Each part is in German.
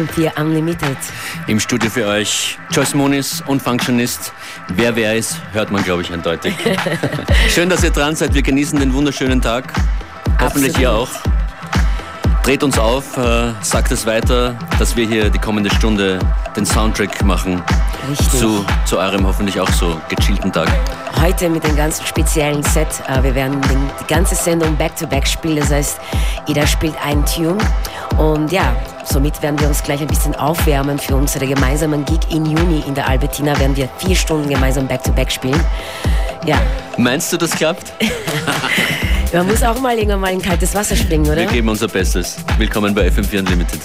FM4 Unlimited. Im Studio für euch Joyce Moniz und Functionist. Wer wer ist, hört man, glaube ich, eindeutig. Schön, dass ihr dran seid. Wir genießen den wunderschönen Tag. Hoffentlich Absolut. ihr auch. Dreht uns auf, äh, sagt es weiter, dass wir hier die kommende Stunde den Soundtrack machen Richtig. zu, zu eurem hoffentlich auch so gechillten Tag. Heute mit einem ganz speziellen Set. Äh, Wir werden den, die ganze Sendung back-to-back spielen. Das heißt, jeder spielt einen Tune. Und ja, somit werden wir uns gleich ein bisschen aufwärmen für unsere gemeinsamen Gig in Juni in der Albertina. Werden wir vier Stunden gemeinsam back-to-back spielen. Ja, Meinst du, das klappt? man muss auch mal irgendwann mal in kaltes Wasser springen, oder? Wir geben unser Bestes. Willkommen bei FM4 Unlimited.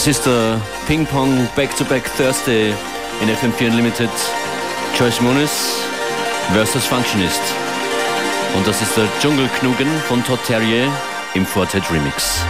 Das ist der Ping Pong Back-to-Back Thursday in FM4 Unlimited. Joyce Moniz versus Functionist. Und das ist der Dschungelknugen von Todd Terrier im Fortet Remix.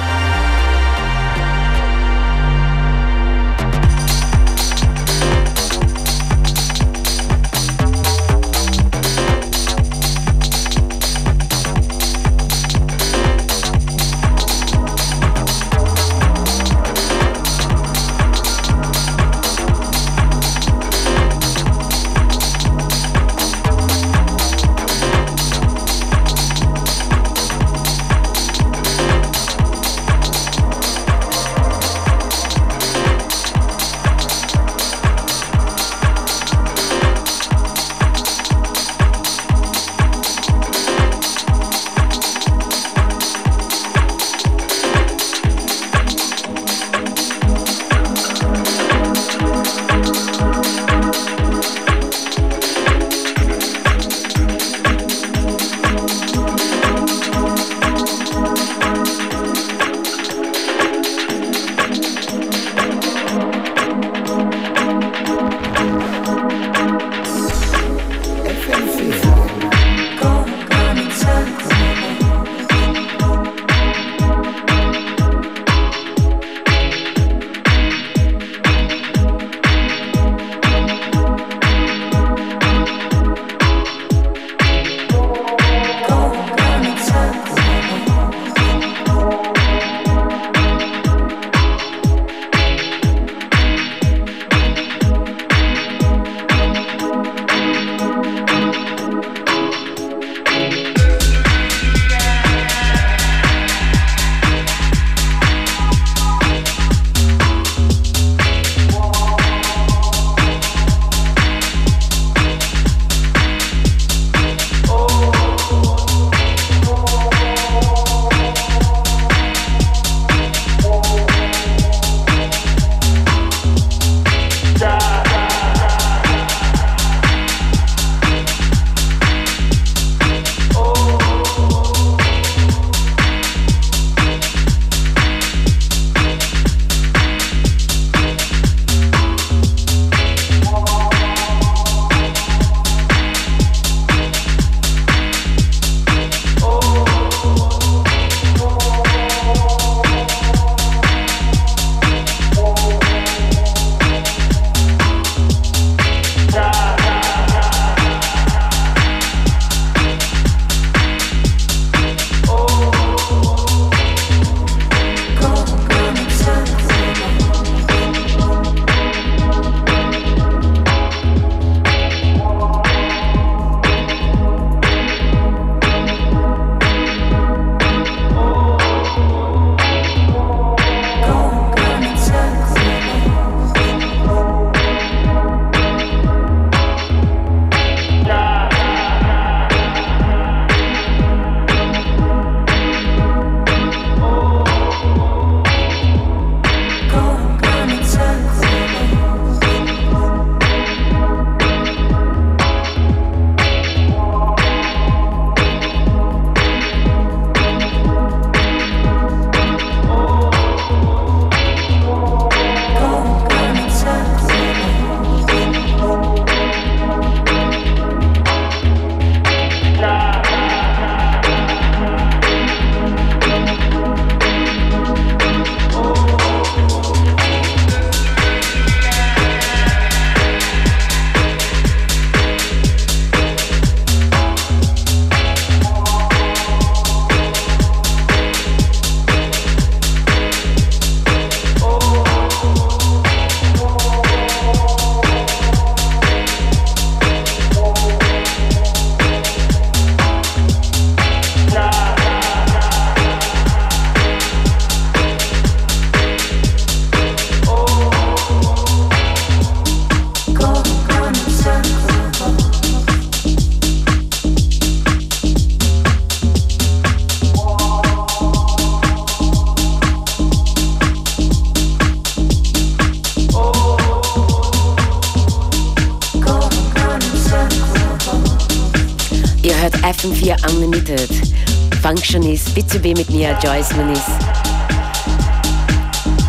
Functionist, B2B mit mir, Joyce Muniz.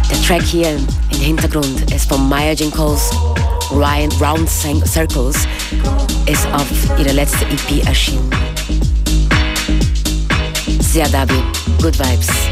Der Track hier im Hintergrund ist von Maya Jinkos Ryan Round Circles, ist auf ihrer letzten EP erschienen. Sehr Dabi, Good Vibes.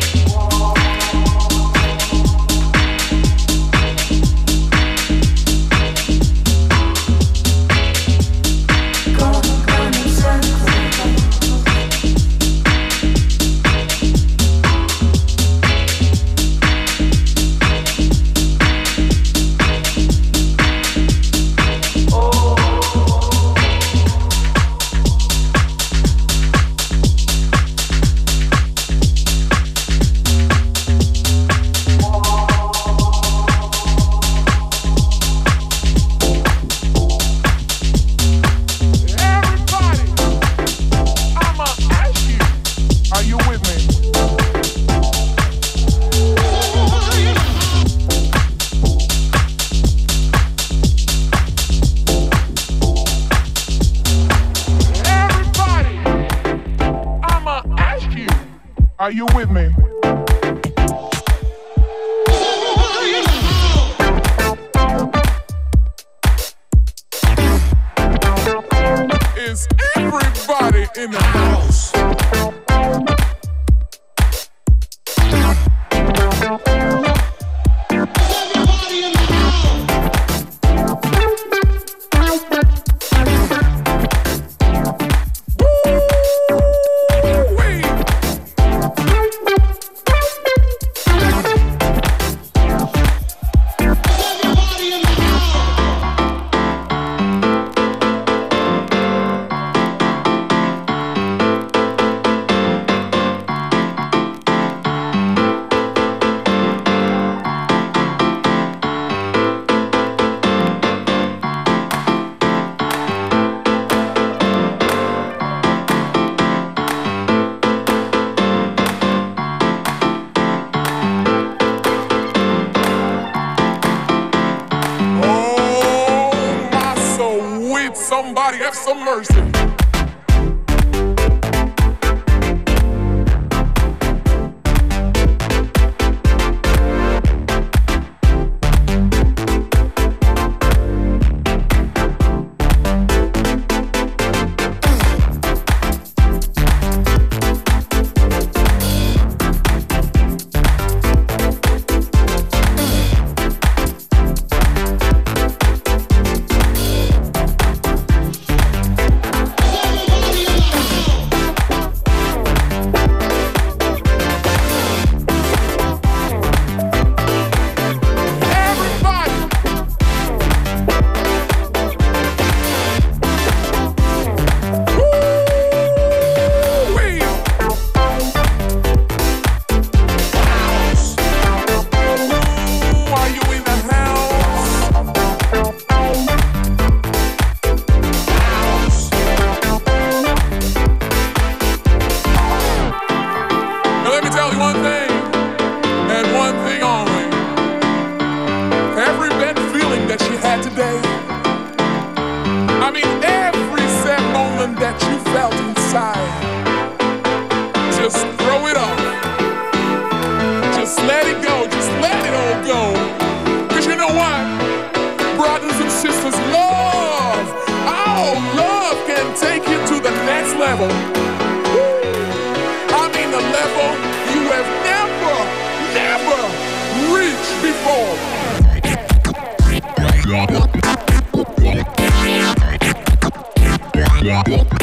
Somebody have some mercy. Yeah.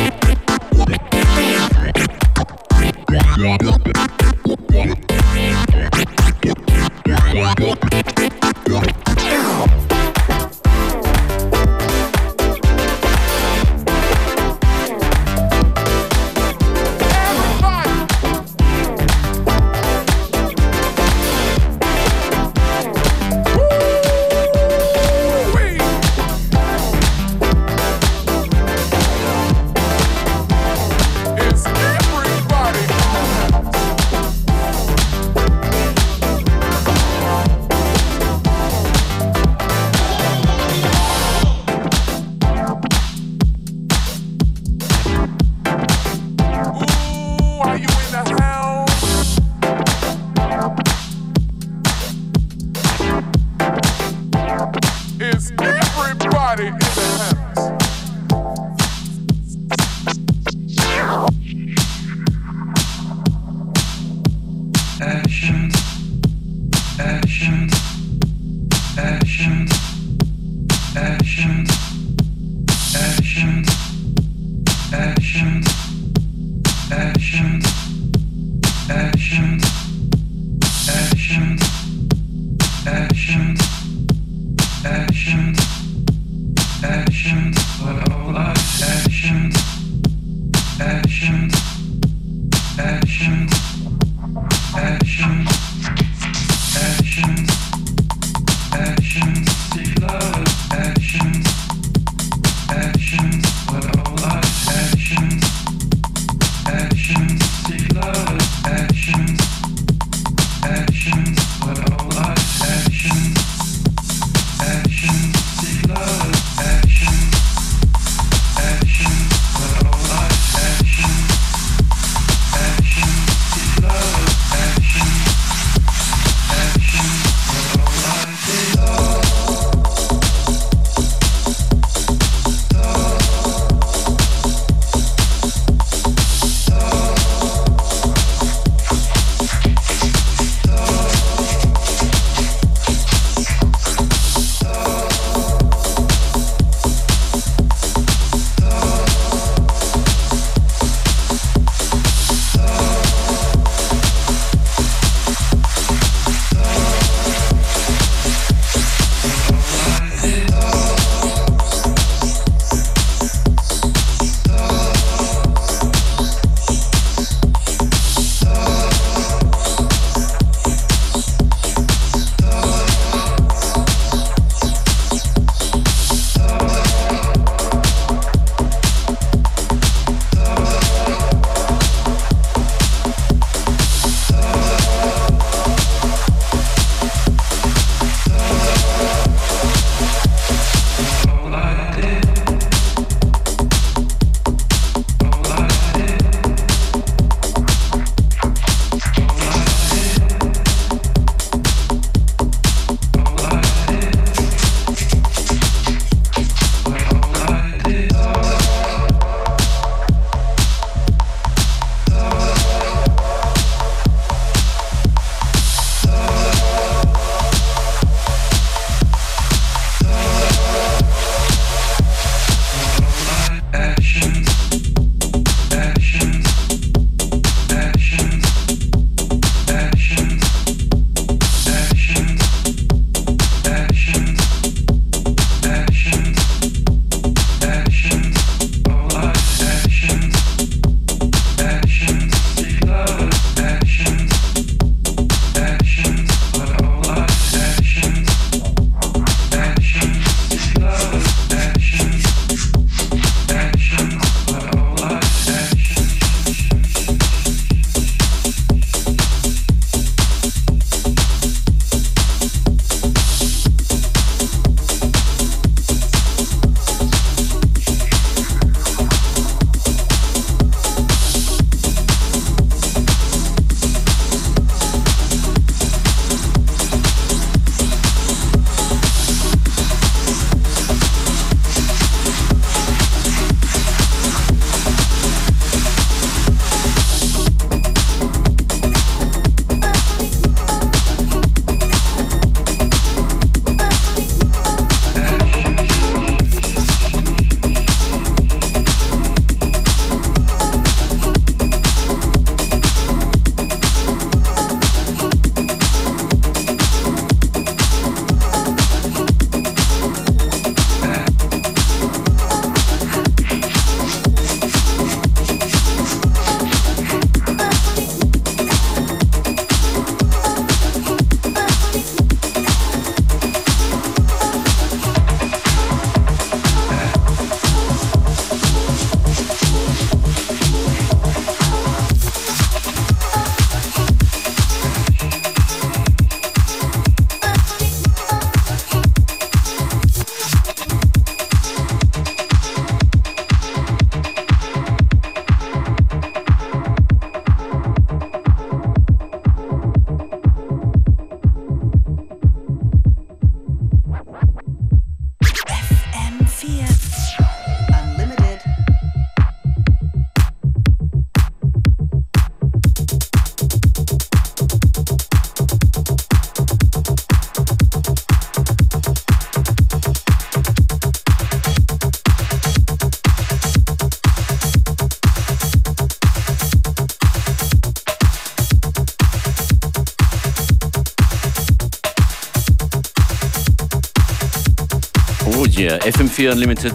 FM4 Unlimited.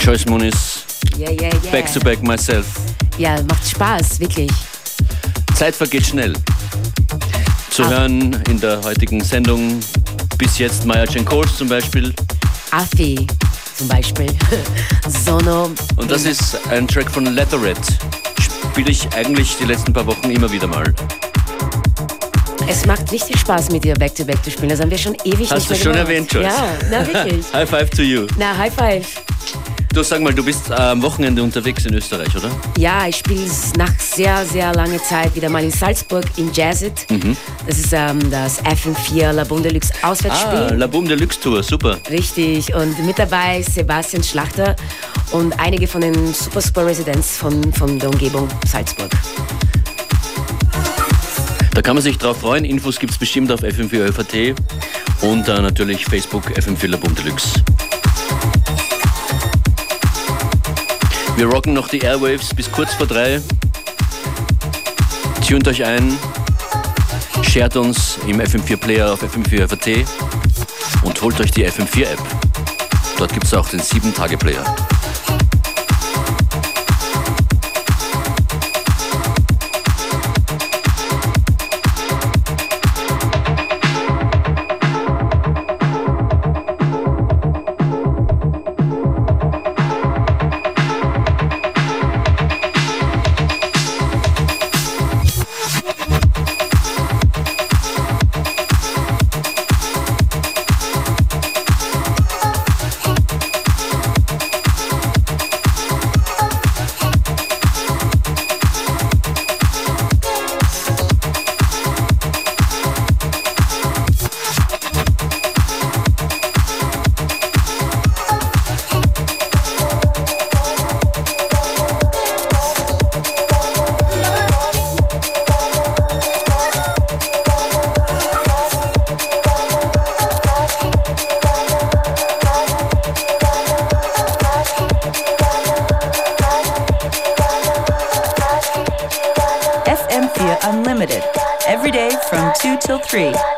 Joyce Muniz. Yeah, yeah, yeah. Back to back myself. Ja, macht Spaß, wirklich. Zeit vergeht schnell. Zu ah. hören in der heutigen Sendung bis jetzt Maya Cenkos zum Beispiel. Afi zum Beispiel. Sono. Und das ist ein Track von Leatherette. Spiele ich eigentlich die letzten paar Wochen immer wieder mal. Es macht richtig Spaß mit dir Back-to-Back -back zu spielen. Das haben wir schon ewig Hast nicht mehr du schon gemacht. erwähnt, Joyce? Ja, na wirklich. high five to you. Na, High five. Du sag mal, du bist am Wochenende unterwegs in Österreich, oder? Ja, ich spiele nach sehr, sehr langer Zeit wieder mal in Salzburg in Jazzit. Mhm. Das ist ähm, das FM4 La Boom Deluxe Auswärtsspiel. Ah, La Boom Deluxe Tour, super. Richtig. Und mit dabei Sebastian Schlachter und einige von den Super Super Residents von, von der Umgebung Salzburg. Da kann man sich drauf freuen. Infos gibt es bestimmt auf FM4 ÖVT und äh, natürlich Facebook FM4 La Boom Deluxe. Wir rocken noch die Airwaves bis kurz vor drei. Tunt euch ein, shared uns im FM4 Player auf FM4 FAT und holt euch die FM4 App. Dort gibt es auch den 7-Tage-Player. three.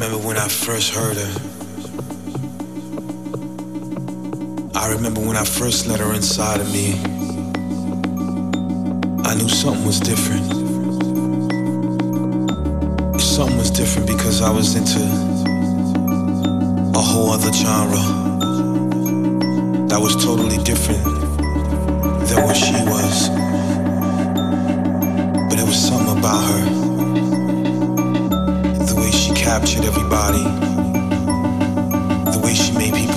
Remember when I first heard her. I remember when I first let her inside of me. I knew something was different. Something was different because I was into a whole other genre that was totally different than what she was. But it was something about her captured everybody. The way she made people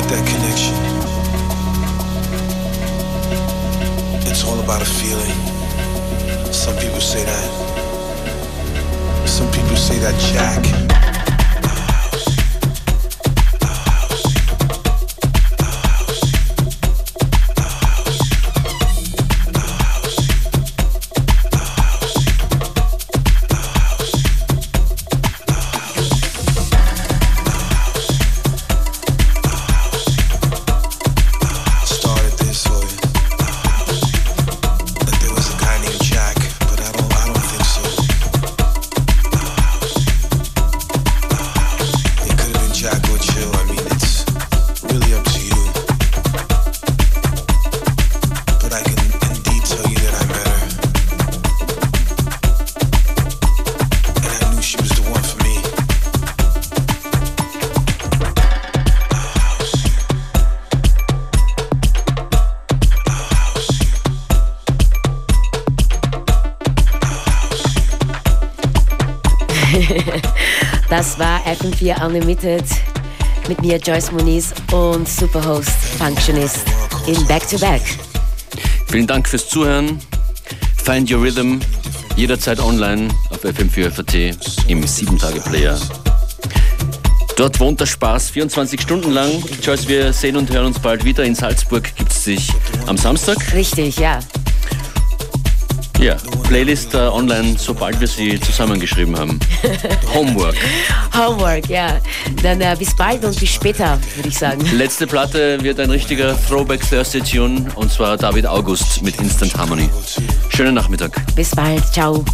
get that connection. It's all about a feeling. Some people say that. Some people say that Jack. FM4 Unlimited mit mir Joyce Moniz und Superhost Functionist in Back to Back. Vielen Dank fürs Zuhören. Find Your Rhythm jederzeit online auf FM4 FAT im 7-Tage-Player. Dort wohnt der Spaß 24 Stunden lang. Joyce, wir sehen und hören uns bald wieder. In Salzburg gibt es sich am Samstag. Richtig. Ja, Playlist uh, online, sobald wir sie zusammengeschrieben haben. Homework. Homework, ja. Dann uh, bis bald und bis später, würde ich sagen. Letzte Platte wird ein richtiger Throwback Thursday Tune und zwar David August mit Instant Harmony. Schönen Nachmittag. Bis bald, ciao.